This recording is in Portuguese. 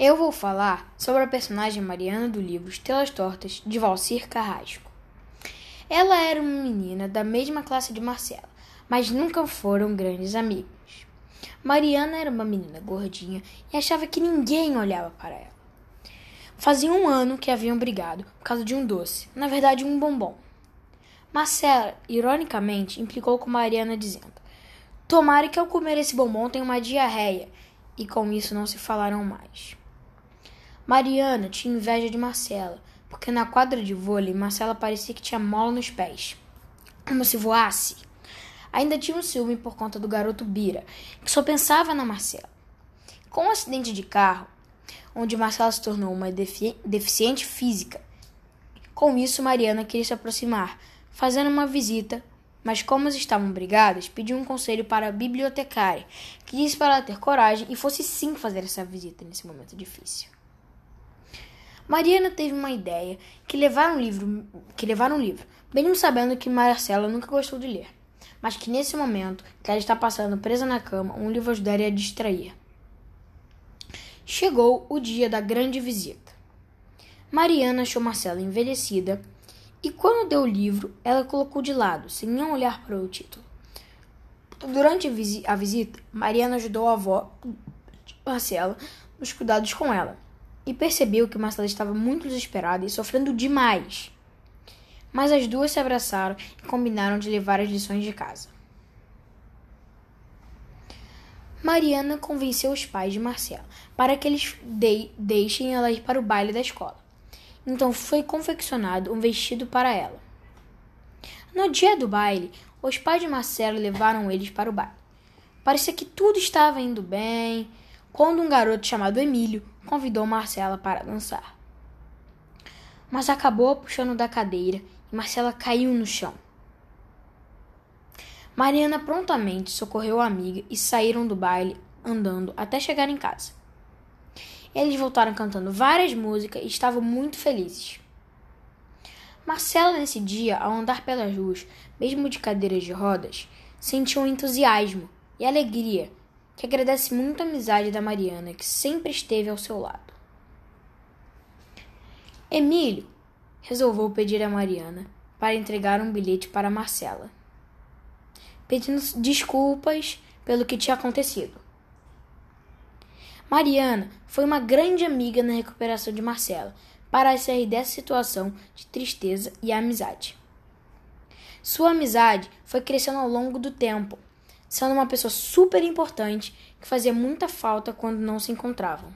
Eu vou falar sobre a personagem Mariana do livro Estrelas Tortas, de Valcir Carrasco. Ela era uma menina da mesma classe de Marcela, mas nunca foram grandes amigos. Mariana era uma menina gordinha e achava que ninguém olhava para ela. Fazia um ano que haviam brigado por causa de um doce, na verdade, um bombom. Marcela, ironicamente, implicou com Mariana, dizendo: Tomara que ao comer esse bombom tenha uma diarreia, e com isso não se falaram mais. Mariana tinha inveja de Marcela, porque na quadra de vôlei Marcela parecia que tinha mola nos pés, como se voasse. Ainda tinha um ciúme por conta do garoto Bira, que só pensava na Marcela. Com um acidente de carro, onde Marcela se tornou uma defi deficiente física, com isso Mariana queria se aproximar, fazendo uma visita, mas como estavam brigadas, pediu um conselho para a bibliotecária, que disse para ela ter coragem e fosse sim fazer essa visita nesse momento difícil. Mariana teve uma ideia que levar um livro, que levar um livro, mesmo sabendo que Marcela nunca gostou de ler, mas que nesse momento que ela está passando presa na cama, um livro ajudaria a distrair. Chegou o dia da grande visita. Mariana achou Marcela envelhecida e quando deu o livro, ela colocou de lado, sem nem olhar para o título. Durante a visita, Mariana ajudou a avó Marcela nos cuidados com ela e percebeu que Marcela estava muito desesperada e sofrendo demais. Mas as duas se abraçaram e combinaram de levar as lições de casa. Mariana convenceu os pais de Marcela para que eles de deixem ela ir para o baile da escola. Então foi confeccionado um vestido para ela. No dia do baile, os pais de Marcela levaram eles para o baile. Parecia que tudo estava indo bem, quando um garoto chamado Emílio convidou Marcela para dançar. Mas acabou puxando da cadeira e Marcela caiu no chão. Mariana prontamente socorreu a amiga e saíram do baile andando até chegar em casa. Eles voltaram cantando várias músicas e estavam muito felizes. Marcela, nesse dia, ao andar pelas ruas, mesmo de cadeiras de rodas, sentiu um entusiasmo e alegria que agradece muito a amizade da Mariana, que sempre esteve ao seu lado. Emílio resolveu pedir a Mariana para entregar um bilhete para Marcela, pedindo desculpas pelo que tinha acontecido. Mariana foi uma grande amiga na recuperação de Marcela para sair dessa situação de tristeza e amizade. Sua amizade foi crescendo ao longo do tempo sendo uma pessoa super importante que fazia muita falta quando não se encontravam.